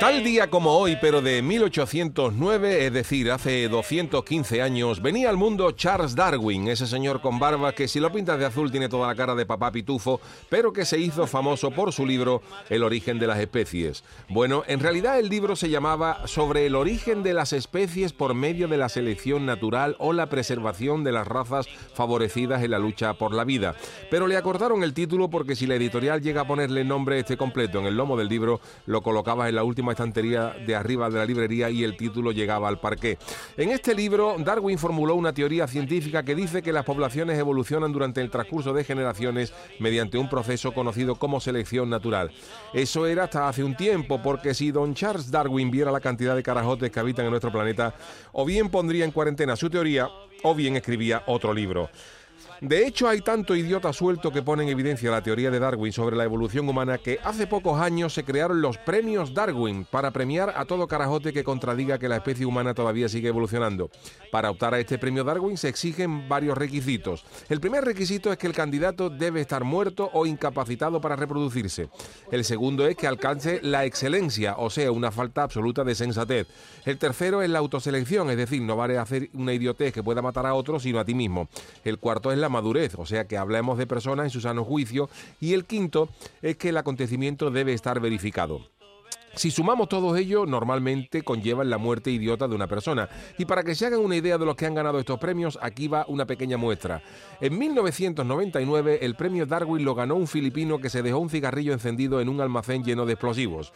Tal día como hoy, pero de 1809, es decir, hace 215 años, venía al mundo Charles Darwin, ese señor con barba que si lo pintas de azul tiene toda la cara de papá pitufo, pero que se hizo famoso por su libro El origen de las especies. Bueno, en realidad el libro se llamaba Sobre el origen de las especies por medio de la selección natural o la preservación de las razas favorecidas en la lucha por la vida. Pero le acordaron el título porque si la editorial llega a ponerle nombre este completo en el lomo del libro, lo colocaba en la última estantería de arriba de la librería y el título llegaba al parqué. En este libro, Darwin formuló una teoría científica que dice que las poblaciones evolucionan durante el transcurso de generaciones mediante un proceso conocido como selección natural. Eso era hasta hace un tiempo, porque si don Charles Darwin viera la cantidad de carajotes que habitan en nuestro planeta, o bien pondría en cuarentena su teoría, o bien escribía otro libro. De hecho, hay tanto idiota suelto que pone en evidencia la teoría de Darwin sobre la evolución humana que hace pocos años se crearon los premios Darwin para premiar a todo carajote que contradiga que la especie humana todavía sigue evolucionando. Para optar a este premio Darwin se exigen varios requisitos. El primer requisito es que el candidato debe estar muerto o incapacitado para reproducirse. El segundo es que alcance la excelencia, o sea, una falta absoluta de sensatez. El tercero es la autoselección, es decir, no vale hacer una idiotez que pueda matar a otro, sino a ti mismo. El cuarto es la madurez, o sea que hablemos de personas en su sano juicio. Y el quinto es que el acontecimiento debe estar verificado. Si sumamos todo ello, normalmente conllevan la muerte idiota de una persona. Y para que se hagan una idea de los que han ganado estos premios, aquí va una pequeña muestra. En 1999, el premio Darwin lo ganó un filipino que se dejó un cigarrillo encendido en un almacén lleno de explosivos.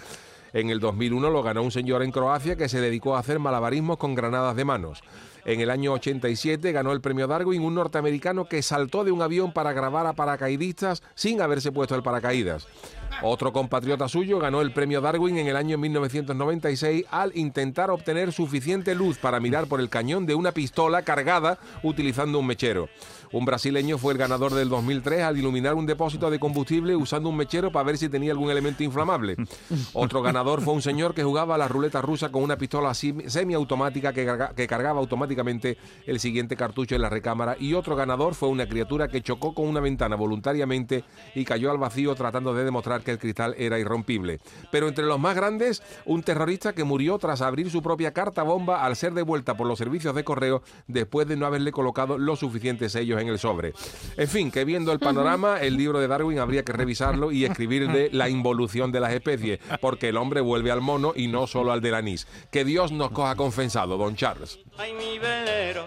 En el 2001 lo ganó un señor en Croacia que se dedicó a hacer malabarismos con granadas de manos. En el año 87 ganó el premio Darwin un norteamericano que saltó de un avión para grabar a paracaidistas sin haberse puesto el paracaídas. Otro compatriota suyo ganó el premio Darwin en el año 1996 al intentar obtener suficiente luz para mirar por el cañón de una pistola cargada utilizando un mechero. Un brasileño fue el ganador del 2003 al iluminar un depósito de combustible usando un mechero para ver si tenía algún elemento inflamable. Otro ganador fue un señor que jugaba a la ruleta rusa con una pistola semiautomática que, que cargaba automáticamente el siguiente cartucho en la recámara. Y otro ganador fue una criatura que chocó con una ventana voluntariamente y cayó al vacío tratando de demostrar que el cristal era irrompible. Pero entre los más grandes, un terrorista que murió tras abrir su propia carta bomba al ser devuelta por los servicios de correo después de no haberle colocado los suficientes sellos en el sobre. En fin, que viendo el panorama, el libro de Darwin habría que revisarlo y escribirle la involución de las especies, porque el hombre vuelve al mono y no solo al del anís. Que Dios nos coja confensado, don Charles. Ay, mi velero,